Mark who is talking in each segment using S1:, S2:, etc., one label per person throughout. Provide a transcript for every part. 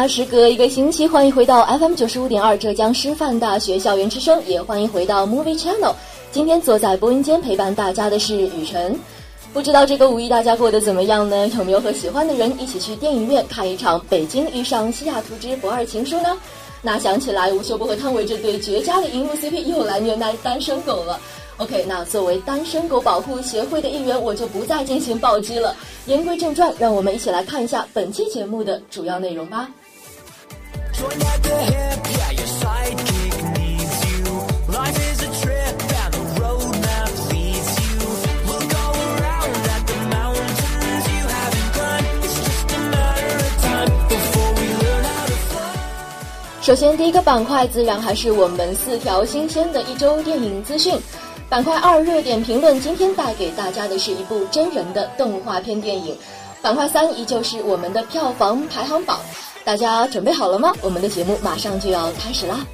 S1: 那时隔一个星期，欢迎回到 FM 九十五点二浙江师范大学校园之声，也欢迎回到 Movie Channel。今天坐在播音间陪伴大家的是雨辰。不知道这个五一大家过得怎么样呢？有没有和喜欢的人一起去电影院看一场《北京遇上西雅图之不二情书》呢？那想起来吴秀波和汤唯这对绝佳的荧幕 CP 又来虐待单身狗了。OK，那作为单身狗保护协会的一员，我就不再进行暴击了。言归正传，让我们一起来看一下本期节目的主要内容吧。首先，第一个板块自然还是我们四条新鲜的一周电影资讯。板块二热点评论，今天带给大家的是一部真人的动画片电影。板块三依旧是我们的票房排行榜，大家准备好了吗？我们的节目马上就要开始啦！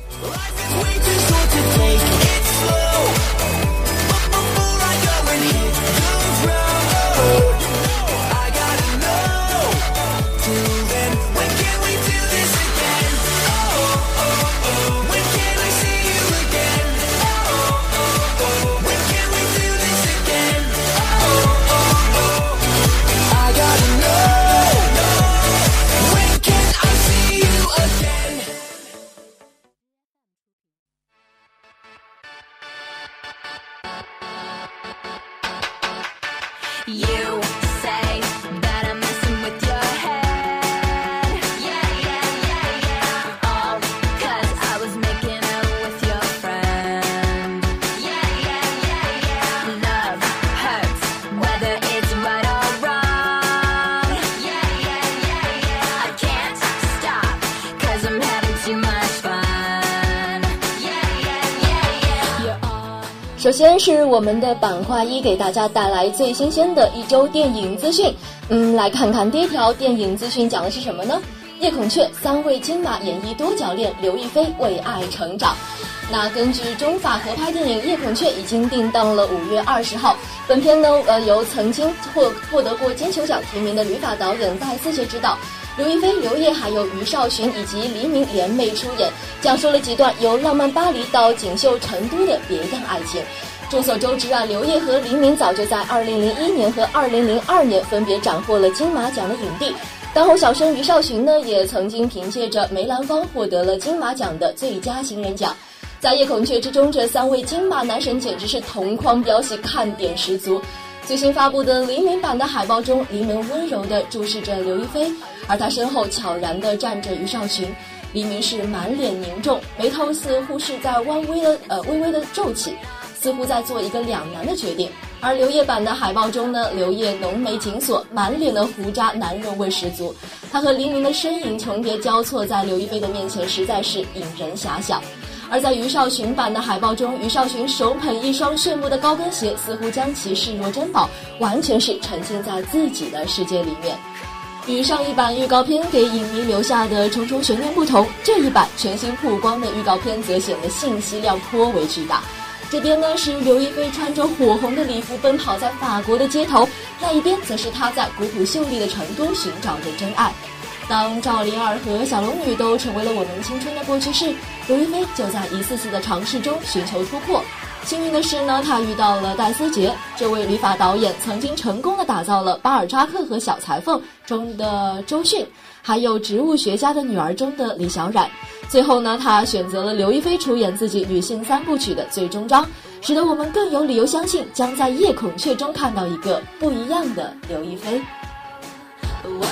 S1: 是我们的板块一，给大家带来最新鲜的一周电影资讯。嗯，来看看第一条电影资讯讲的是什么呢？夜孔雀三位金马演绎多角恋，刘亦菲为爱成长。那根据中法合拍电影《夜孔雀》已经定档了五月二十号。本片呢，呃，由曾经获获得过金球奖提名的旅法导演戴思杰执导。刘亦菲、刘烨还有于少群以及黎明联袂出演，讲述了几段由浪漫巴黎到锦绣成都的别样爱情。众所周知啊，刘烨和黎明早就在2001年和2002年分别斩获了金马奖的影帝。当红小生于少群呢，也曾经凭借着《梅兰芳》获得了金马奖的最佳新人奖。在《夜孔雀》之中，这三位金马男神简直是同框飙戏，看点十足。最新发布的黎明版的海报中，黎明温柔地注视着刘亦菲，而他身后悄然地站着于少群。黎明是满脸凝重，眉头似乎是在微微的呃微微的皱起，似乎在做一个两难的决定。而刘烨版的海报中呢，刘烨浓眉紧锁，满脸的胡渣，男人味十足。他和黎明的身影重叠交错在刘亦菲的面前，实在是引人遐想。而在于少群版的海报中，于少群手捧一双炫目的高跟鞋，似乎将其视若珍宝，完全是沉浸在自己的世界里面。与上一版预告片给影迷留下的重重悬念不同，这一版全新曝光的预告片则显得信息量颇为巨大。这边呢是刘亦菲穿着火红的礼服奔跑在法国的街头，那一边则是她在古朴秀丽的成都寻找着真爱。当赵灵儿和小龙女都成为了我们青春的过去式，刘亦菲就在一次次的尝试中寻求突破。幸运的是呢，他遇到了戴思杰这位旅法导演，曾经成功的打造了《巴尔扎克和小裁缝》中的周迅，还有《植物学家的女儿》中的李小冉。最后呢，他选择了刘亦菲出演自己女性三部曲的最终章，使得我们更有理由相信，将在《夜孔雀》中看到一个不一样的刘亦菲。哇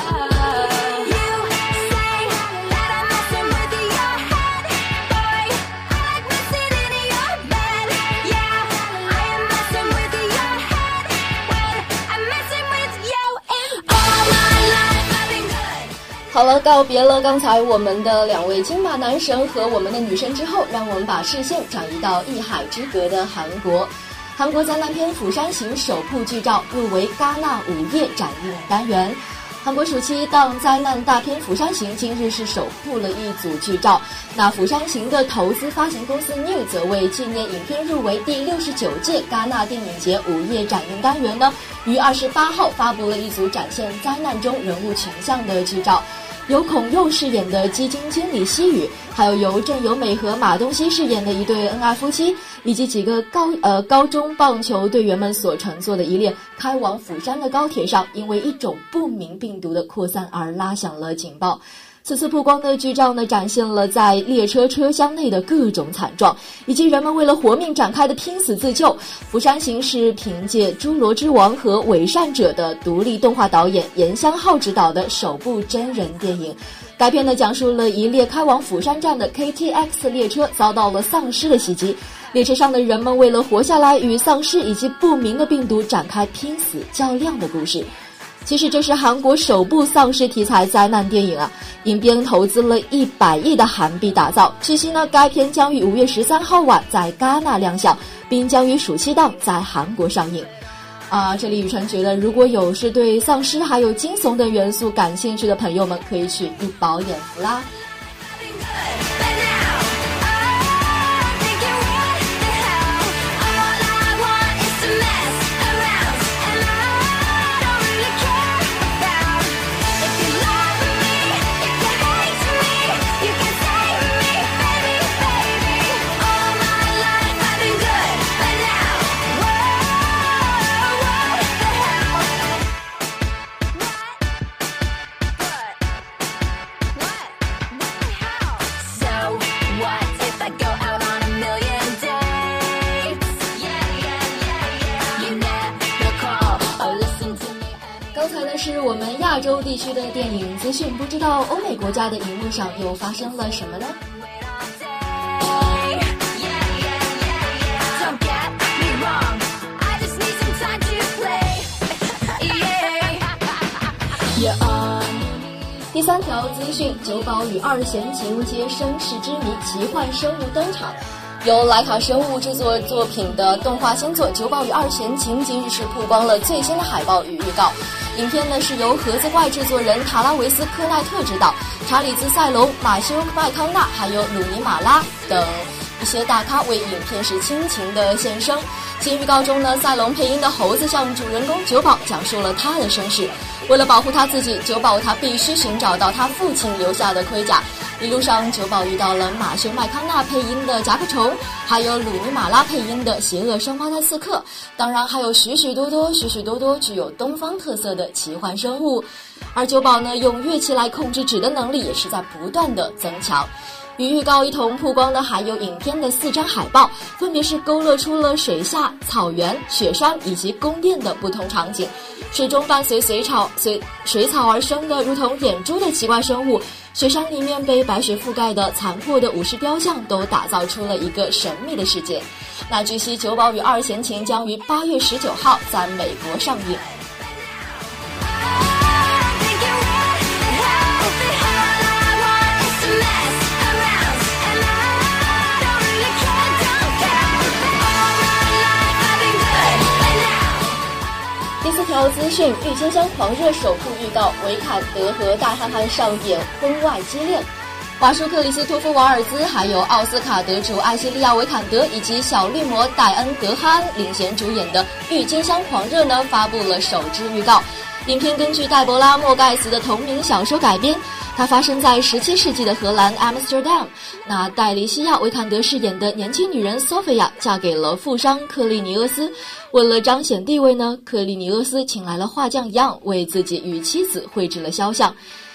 S1: 好了，告别了刚才我们的两位金马男神和我们的女神之后，让我们把视线转移到一海之隔的韩国。韩国灾难片《釜山行》首部剧照入围戛纳午夜展映单元。韩国暑期档灾难大片《釜山行》今日是首部了一组剧照。那《釜山行》的投资发行公司 New 则为纪念影片入围第六十九届戛纳电影节午夜展映单元呢，于二十八号发布了一组展现灾难中人物群像的剧照。由孔佑饰演的基金经理西雨，还有由郑有美和马东锡饰演的一对恩爱夫妻，以及几个高呃高中棒球队员们所乘坐的一列开往釜山的高铁上，因为一种不明病毒的扩散而拉响了警报。此次曝光的剧照呢，展现了在列车车厢内的各种惨状，以及人们为了活命展开的拼死自救。《釜山行》是凭借《侏罗之王》和《伪善者》的独立动画导演严相浩执导的首部真人电影。该片呢，讲述了一列开往釜山站的 KTX 列车遭到了丧尸的袭击，列车上的人们为了活下来，与丧尸以及不明的病毒展开拼死较量的故事。其实这是韩国首部丧尸题材灾难电影啊！影片投资了一百亿的韩币打造。据悉呢，该片将于五月十三号晚在戛纳亮相，并将于暑期档在韩国上映。啊，这里雨辰觉得，如果有是对丧尸还有惊悚的元素感兴趣的朋友们，可以去一饱眼福啦。地区的电影资讯，不知道欧美国家的荧幕上又发生了什么呢？第三条资讯：九保与二弦情接身世之谜，奇幻生物登场。由莱卡生物制作作品的动画新作《九保与二弦情》今日是曝光了最新的海报与预告。影片呢是由盒子怪制作人塔拉维斯科奈特执导，查理兹塞隆、马修麦康纳还有鲁尼马拉等一些大咖为影片是倾情的献声。其预告中呢，赛隆配音的猴子向主人公九保讲述了他的身世。为了保护他自己，九保他必须寻找到他父亲留下的盔甲。一路上，九保遇到了马修麦康纳配音的甲壳虫，还有鲁尼马拉配音的邪恶双胞胎刺客，当然还有许许多多、许许多多具有东方特色的奇幻生物。而九保呢，用乐器来控制纸的能力也是在不断的增强。与预告一同曝光的还有影片的四张海报，分别是勾勒出了水下、草原、雪山以及宫殿的不同场景。水中伴随水草随水草而生的如同眼珠的奇怪生物。雪山里面被白雪覆盖的残破的武士雕像，都打造出了一个神秘的世界。那据悉，《九宝与二弦琴》将于八月十九号在美国上映。四条资讯：郁金香狂热首部预告，维坎德和大憨憨上演婚外激恋。瓦舒克里斯托夫瓦尔兹，还有奥斯卡得主艾西利亚维坎德以及小绿魔戴恩德哈恩领衔主演的《郁金香狂热》呢，发布了首支预告。影片根据黛博拉莫盖斯的同名小说改编，它发生在17世纪的荷兰 Amsterdam。那戴莉西亚维坎德饰演的年轻女人索菲亚嫁给了富商克利尼厄斯，为了彰显地位呢，克利尼厄斯请来了画匠样为自己与妻子绘制了肖像。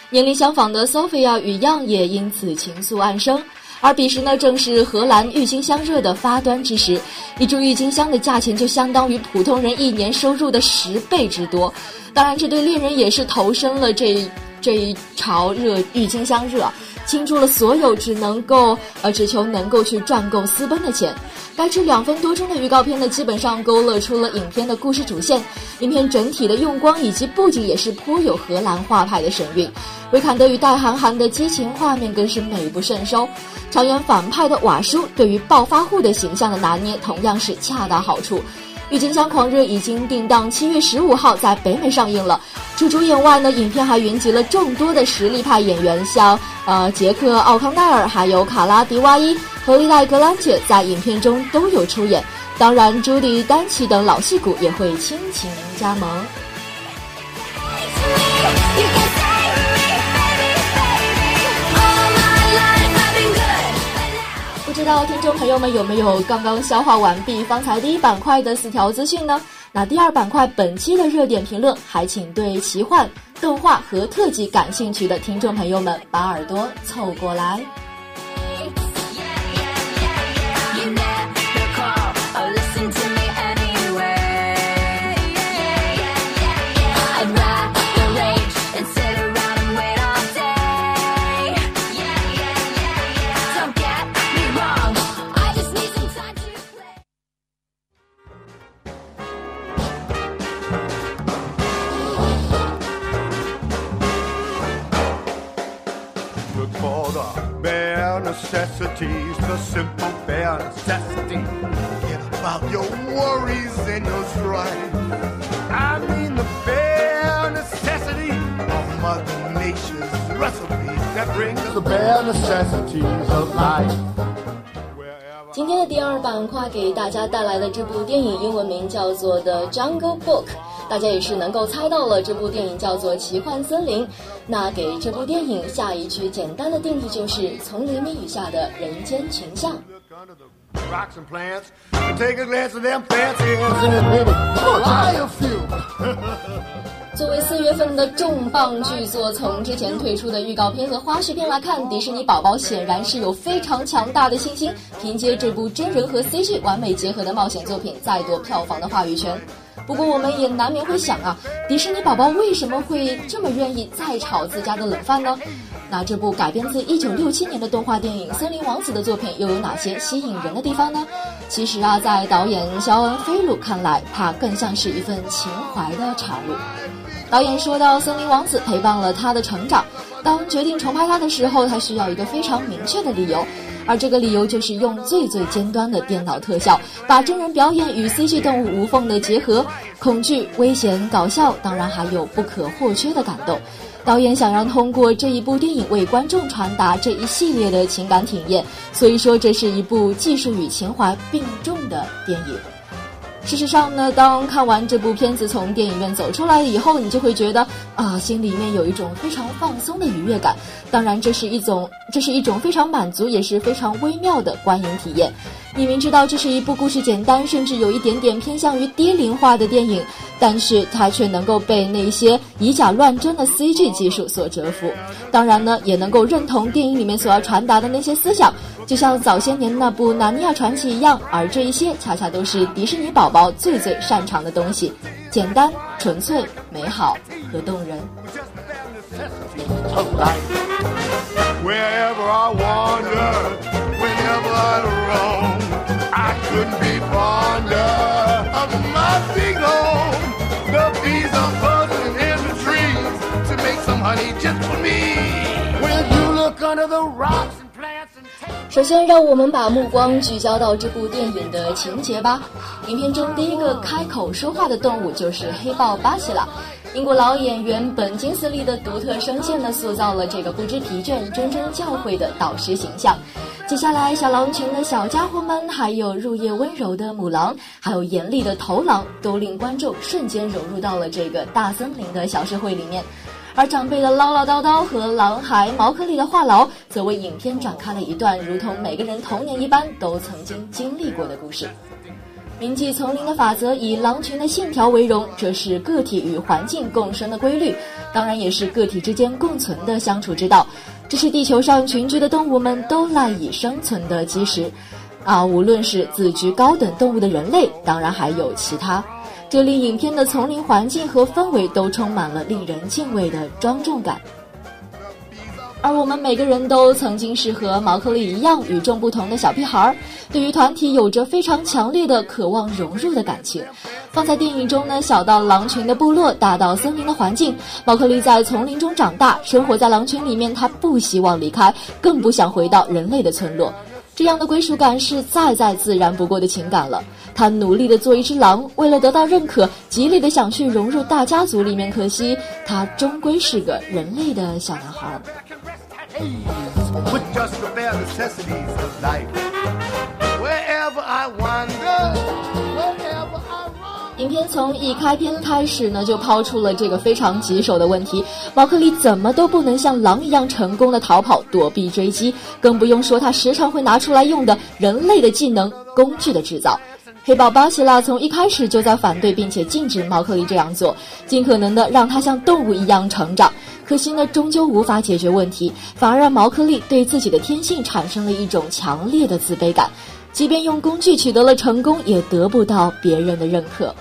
S1: 年龄相仿的 Sophia 与一样也因此情愫暗生，而彼时呢，正是荷兰郁金香热的发端之时，一株郁金香的价钱就相当于普通人一年收入的十倍之多。当然，这对恋人也是投身了这这一潮热郁金香热。倾注了所有只能够呃只求能够去赚够私奔的钱。该支两分多钟的预告片呢，基本上勾勒出了影片的故事主线。影片整体的用光以及布景也是颇有荷兰画派的神韵。维坎德与戴韩寒的激情画面更是美不胜收。常演反派的瓦叔对于暴发户的形象的拿捏同样是恰到好处。《郁金香狂热》已经定档七月十五号在北美上映了。除主演外呢，影片还云集了众多的实力派演员，像呃杰克·奥康奈尔，还有卡拉·迪瓦伊和丽黛·格兰杰在影片中都有出演。当然，朱迪·丹奇等老戏骨也会倾情加盟。道听众朋友们有没有刚刚消化完毕方才第一板块的四条资讯呢？那第二板块本期的热点评论，还请对奇幻、动画和特技感兴趣的听众朋友们把耳朵凑过来。第二板块给大家带来的这部电影英文名叫做《The Jungle Book》。大家也是能够猜到了，这部电影叫做《奇幻森林》。那给这部电影下一句简单的定义就是：“从黎明雨下的人间群像。” 作为四月份的重磅巨作，从之前推出的预告片和花絮片来看，迪士尼宝宝显然是有非常强大的信心，凭借这部真人和 CG 完美结合的冒险作品，再夺票房的话语权。不过，我们也难免会想啊，迪士尼宝宝为什么会这么愿意再炒自家的冷饭呢？那这部改编自1967年的动画电影《森林王子》的作品又有哪些吸引人的地方呢？其实啊，在导演肖恩·菲鲁看来，它更像是一份情怀的产物。导演说到，《森林王子》陪伴了他的成长，当决定重拍它的时候，他需要一个非常明确的理由。而这个理由就是用最最尖端的电脑特效，把真人表演与 CG 动物无缝的结合，恐惧、危险、搞笑，当然还有不可或缺的感动。导演想要通过这一部电影为观众传达这一系列的情感体验，所以说这是一部技术与情怀并重的电影。事实上呢，当看完这部片子从电影院走出来以后，你就会觉得啊，心里面有一种非常放松的愉悦感。当然，这是一种这是一种非常满足也是非常微妙的观影体验。你明知道这是一部故事简单甚至有一点点偏向于低龄化的电影但是它却能够被那些以假乱真的 cg 技术所折服。当然呢也能够认同电影里面所要传达的那些思想就像早些年那部纳尼亚传奇一样而这一些恰恰都是迪士尼宝宝最最擅长的东西简单纯粹美好和动人。首先让我们把目光聚焦到这部电影的情节吧。影片中第一个开口说话的动物就是黑豹巴西了英国老演员本金斯利的独特声线呢，塑造了这个不知疲倦、谆谆教诲的导师形象。接下来，小狼群的小家伙们，还有入夜温柔的母狼，还有严厉的头狼，都令观众瞬间融入到了这个大森林的小社会里面。而长辈的唠唠叨叨和狼孩毛克利的话痨，则为影片展开了一段如同每个人童年一般都曾经经历过的故事。铭记丛林的法则，以狼群的信条为荣，这是个体与环境共生的规律，当然也是个体之间共存的相处之道。这是地球上群居的动物们都赖以生存的基石。啊，无论是自居高等动物的人类，当然还有其他。这里影片的丛林环境和氛围都充满了令人敬畏的庄重感，而我们每个人都曾经是和毛克利一样与众不同的小屁孩儿，对于团体有着非常强烈的渴望融入的感情。放在电影中呢，小到狼群的部落，大到森林的环境，毛克利在丛林中长大，生活在狼群里面，他不希望离开，更不想回到人类的村落。这样的归属感是再再自然不过的情感了。他努力的做一只狼，为了得到认可，极力的想去融入大家族里面。可惜他终归是个人类的小男孩。影片从一开篇开始呢，就抛出了这个非常棘手的问题：毛克利怎么都不能像狼一样成功的逃跑、躲避追击，更不用说他时常会拿出来用的人类的技能——工具的制造。黑豹巴西拉从一开始就在反对并且禁止毛克利这样做，尽可能的让他像动物一样成长。可惜呢，终究无法解决问题，反而让毛克利对自己的天性产生了一种强烈的自卑感。即便用工具取得了成功，也得不到别人的认可。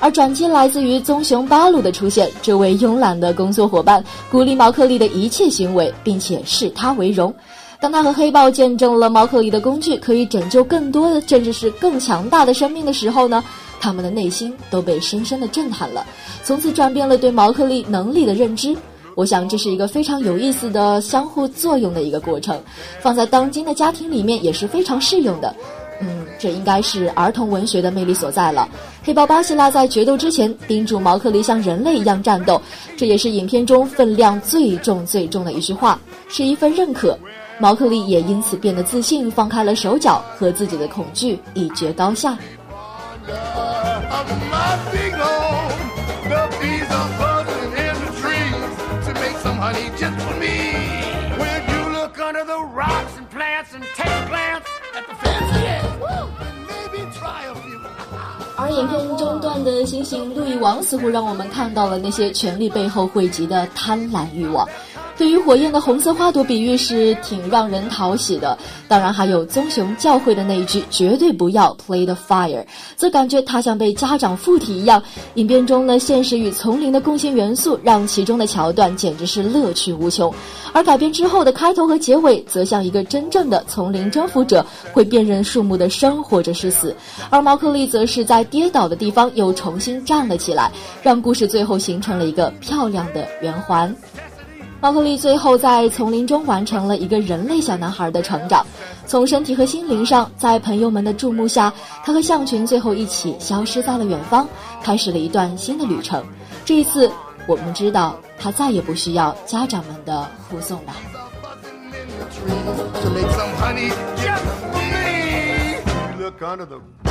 S1: 而转机来自于棕熊巴鲁的出现，这位慵懒的工作伙伴鼓励毛克利的一切行为，并且视他为荣。当他和黑豹见证了毛克利的工具可以拯救更多的，甚至是更强大的生命的时候呢？他们的内心都被深深的震撼了，从此转变了对毛克利能力的认知。我想这是一个非常有意思的相互作用的一个过程，放在当今的家庭里面也是非常适用的。嗯，这应该是儿童文学的魅力所在了。黑豹巴西拉在决斗之前叮嘱毛克利像人类一样战斗，这也是影片中分量最重最重的一句话，是一份认可。毛克利也因此变得自信，放开了手脚，和自己的恐惧一决高下。而影片中段的猩猩路易王似乎让我们看到了那些权力背后汇集的贪婪欲望。对于火焰的红色花朵比喻是挺让人讨喜的，当然还有棕熊教会的那一句“绝对不要 play the fire”，则感觉他像被家长附体一样。影片中呢，现实与丛林的共性元素让其中的桥段简直是乐趣无穷，而改编之后的开头和结尾则像一个真正的丛林征服者，会辨认树木的生或者是死，而毛克利则是在跌倒的地方又重新站了起来，让故事最后形成了一个漂亮的圆环。毛克利最后在丛林中完成了一个人类小男孩的成长，从身体和心灵上，在朋友们的注目下，他和象群最后一起消失在了远方，开始了一段新的旅程。这一次，我们知道他再也不需要家长们的护送了。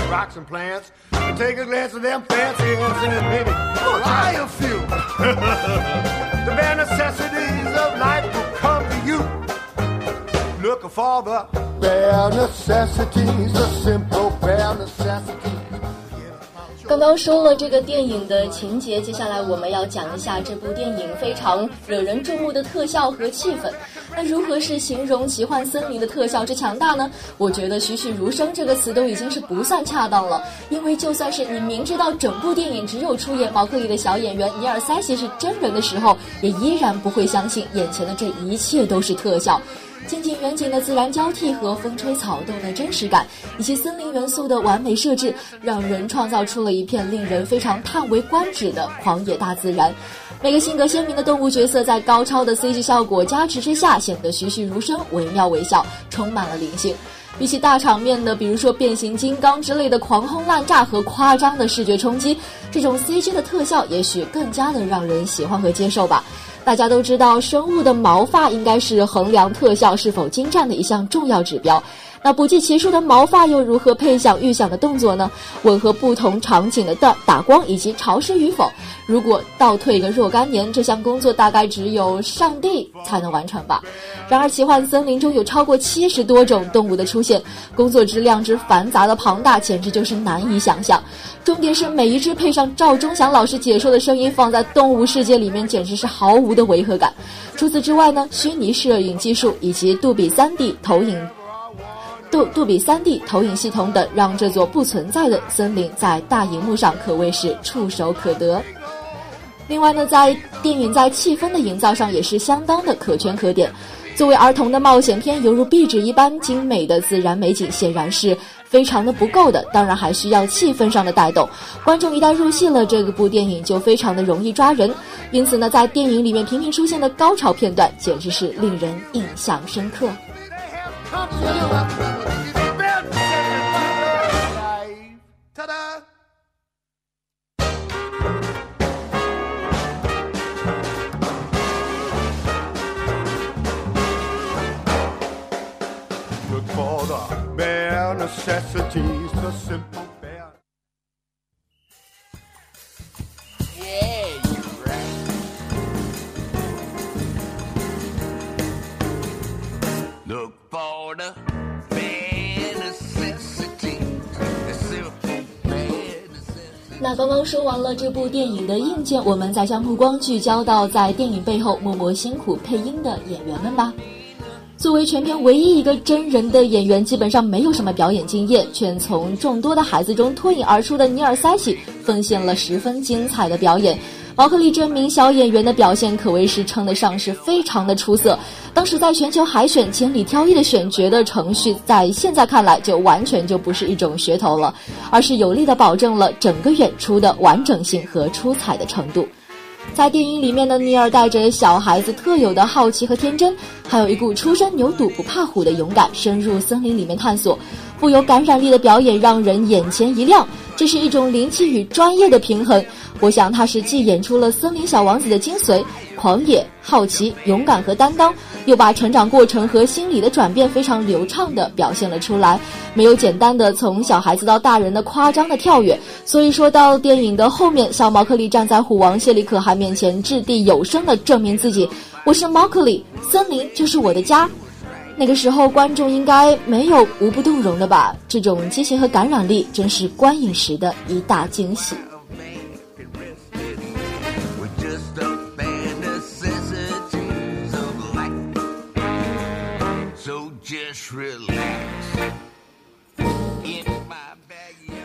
S1: Rocks and plants and take a glance at them fancy hands and baby, buy a few. the bare necessities of life will come to you. Looking for the bare necessities, the simple bare necessities. 刚刚说了这个电影的情节，接下来我们要讲一下这部电影非常惹人注目的特效和气氛。那如何是形容奇幻森林的特效之强大呢？我觉得栩栩如生这个词都已经是不算恰当了，因为就算是你明知道整部电影只有出演毛克利的小演员尼尔塞西是真人的时候，也依然不会相信眼前的这一切都是特效。近近远景的自然交替和风吹草动的真实感，以及森林元素的完美设置，让人创造出了一片令人非常叹为观止的狂野大自然。每个性格鲜明的动物角色在高超的 CG 效果加持之下，显得栩栩如生、惟妙惟肖，充满了灵性。比起大场面的，比如说变形金刚之类的狂轰滥炸和夸张的视觉冲击，这种 CG 的特效也许更加的让人喜欢和接受吧。大家都知道，生物的毛发应该是衡量特效是否精湛的一项重要指标。那不计其数的毛发又如何配享预想的动作呢？吻合不同场景的打打光以及潮湿与否。如果倒退个若干年，这项工作大概只有上帝才能完成吧。然而，奇幻森林中有超过七十多种动物的出现，工作之量之繁杂的庞大，简直就是难以想象。重点是每一只配上赵忠祥老师解说的声音，放在动物世界里面，简直是毫无的违和感。除此之外呢，虚拟摄影技术以及杜比三 D 投影。杜杜比 3D 投影系统等，让这座不存在的森林在大荧幕上可谓是触手可得。另外呢，在电影在气氛的营造上也是相当的可圈可点。作为儿童的冒险片，犹如壁纸一般精美的自然美景，显然是非常的不够的。当然还需要气氛上的带动。观众一旦入戏了，这个部电影就非常的容易抓人。因此呢，在电影里面频频出现的高潮片段，简直是令人印象深刻。
S2: Come to the
S1: 刚刚说完了这部电影的硬件，我们再将目光聚焦到在电影背后默默辛苦配音的演员们吧。作为全片唯一一个真人的演员，基本上没有什么表演经验，却从众多的孩子中脱颖而出的尼尔·塞西奉献了十分精彩的表演。毛克利这名小演员的表现可谓是称得上是非常的出色。当时在全球海选千里挑一的选角的程序，在现在看来就完全就不是一种噱头了，而是有力的保证了整个演出的完整性和出彩的程度。在电影里面的尼尔带着小孩子特有的好奇和天真，还有一股初生牛犊不怕虎的勇敢，深入森林里面探索，富有感染力的表演让人眼前一亮。这是一种灵气与专业的平衡。我想他是既演出了森林小王子的精髓。狂野、好奇、勇敢和担当，又把成长过程和心理的转变非常流畅地表现了出来，没有简单的从小孩子到大人的夸张的跳跃。所以说到电影的后面，小毛克利站在虎王谢里可汗面前，掷地有声地证明自己：“我是毛克利，森林就是我的家。”那个时候，观众应该没有无不动容的吧？这种激情和感染力，真是观影时的一大惊喜。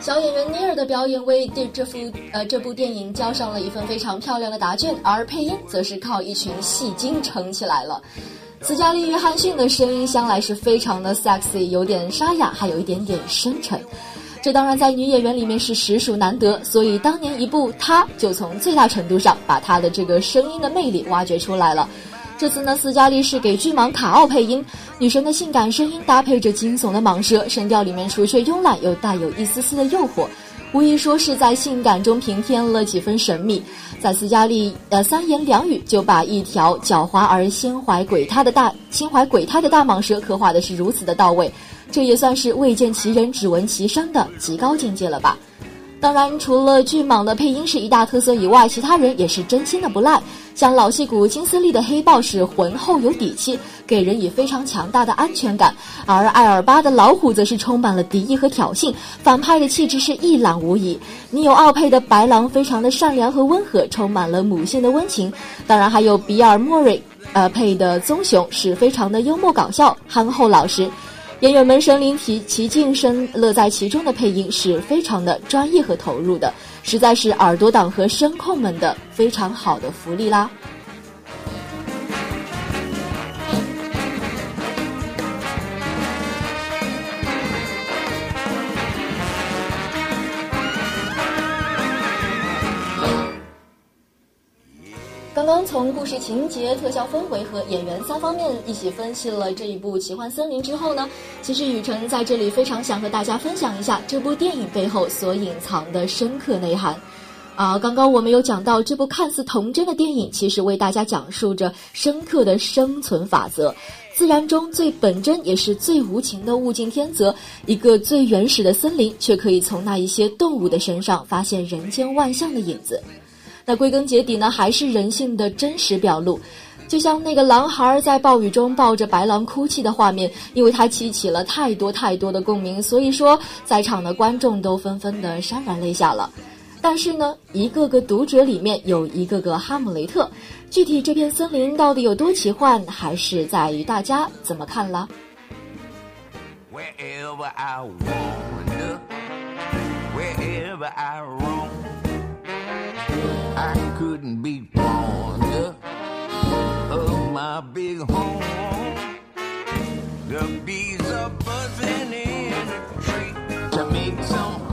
S1: 小演员尼尔的表演为这这幅呃这部电影交上了一份非常漂亮的答卷，而配音则是靠一群戏精撑起来了。斯嘉丽·约翰逊的声音向来是非常的 sexy，有点沙哑，还有一点点深沉。这当然在女演员里面是实属难得，所以当年一部她就从最大程度上把她的这个声音的魅力挖掘出来了。这次呢，斯嘉丽是给巨蟒卡奥配音，女神的性感声音搭配着惊悚的蟒蛇，声调里面除却慵懒，又带有一丝丝的诱惑，无疑说是在性感中平添了几分神秘。在斯嘉丽呃三言两语就把一条狡猾而心怀鬼胎的大心怀鬼胎的大蟒蛇刻画的是如此的到位，这也算是未见其人只闻其声的极高境界了吧。当然，除了巨蟒的配音是一大特色以外，其他人也是真心的不赖。像老戏骨金斯利的黑豹是浑厚有底气，给人以非常强大的安全感；而艾尔巴的老虎则是充满了敌意和挑衅，反派的气质是一览无遗。尼有奥配的白狼非常的善良和温和，充满了母性的温情。当然，还有比尔莫瑞，呃配的棕熊是非常的幽默搞笑、憨厚老实。演员们身临其其境，身乐在其中的配音是非常的专业和投入的，实在是耳朵党和声控们的非常好的福利啦。刚从故事情节、特效氛围和演员三方面一起分析了这一部《奇幻森林》之后呢，其实雨辰在这里非常想和大家分享一下这部电影背后所隐藏的深刻内涵。啊，刚刚我们有讲到，这部看似童真的电影，其实为大家讲述着深刻的生存法则。自然中最本真也是最无情的物竞天择，一个最原始的森林，却可以从那一些动物的身上发现人间万象的影子。那归根结底呢，还是人性的真实表露。就像那个狼孩在暴雨中抱着白狼哭泣的画面，因为他激起了太多太多的共鸣，所以说在场的观众都纷纷的潸然泪下了。但是呢，一个个读者里面有一个个哈姆雷特。具体这片森林到底有多奇幻，还是在于大家怎么看了。
S2: Couldn't be fonder of my big home. The bees are buzzing in the tree to make some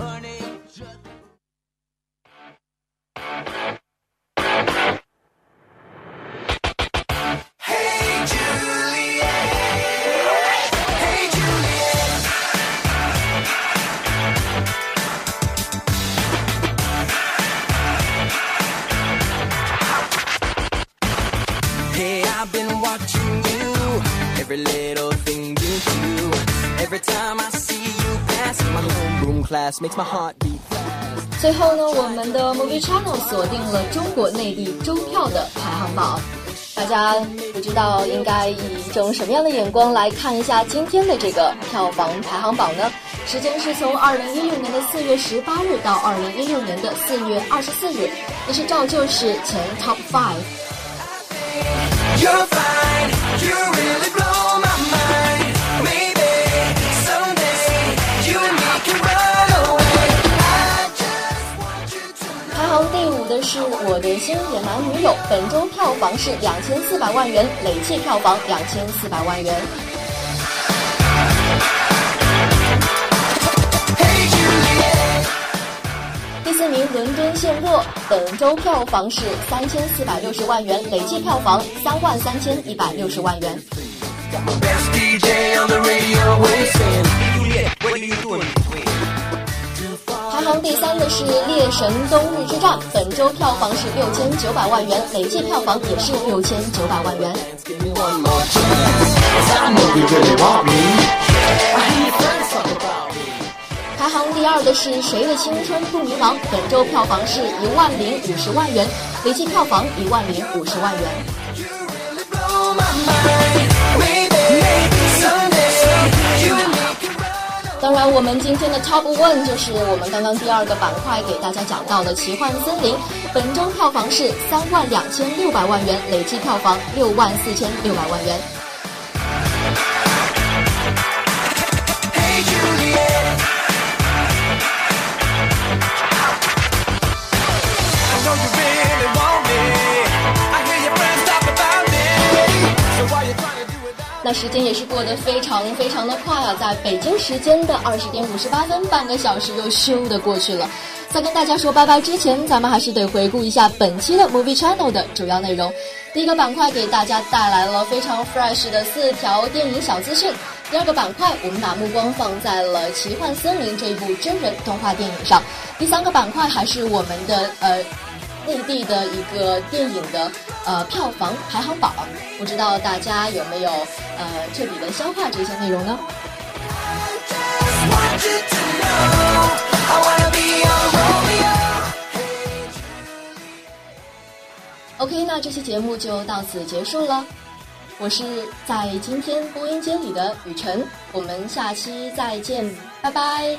S1: 最后呢，我们的 Movie Channel 锁定了中国内地周票的排行榜。大家不知道应该以一种什么样的眼光来看一下今天的这个票房排行榜呢？时间是从二零一六年的四月十八日到二零一六年的四月二十四日，也是照旧是前 Top Five。的是《我的新野蛮女友》，本周票房是两千四百万元，累计票房两千四百万元。第四名《伦敦陷落》，本周票房是三千四百六十万元，累计票房三万三千一百六十万元。
S3: Best DJ on the radio,
S1: 第三的是《猎神冬日之战》，本周票房是六千九百万元，累计票房也是六千九百万元。排行第二的是《谁的青春不迷茫》，本周票房是一万零五十万元，累计票房一万零五十万元。当然，我们今天的 Top One 就是我们刚刚第二个板块给大家讲到的《奇幻森林》，本周票房是三万两千六百万元，累计票房六万四千六百万元。时间也是过得非常非常的快啊，在北京时间的二十点五十八分，半个小时又咻的过去了。在跟大家说拜拜之前，咱们还是得回顾一下本期的 Movie Channel 的主要内容。第一个板块给大家带来了非常 fresh 的四条电影小资讯。第二个板块，我们把目光放在了《奇幻森林》这一部真人动画电影上。第三个板块还是我们的呃内地的一个电影的呃票房排行榜，不知道大家有没有呃彻底的消化这些内容呢
S3: Just want you to know I wanna be your
S1: Romeo.？OK，那这期节目就到此结束了。我是在今天播音间里的雨辰，我们下期再见，拜拜。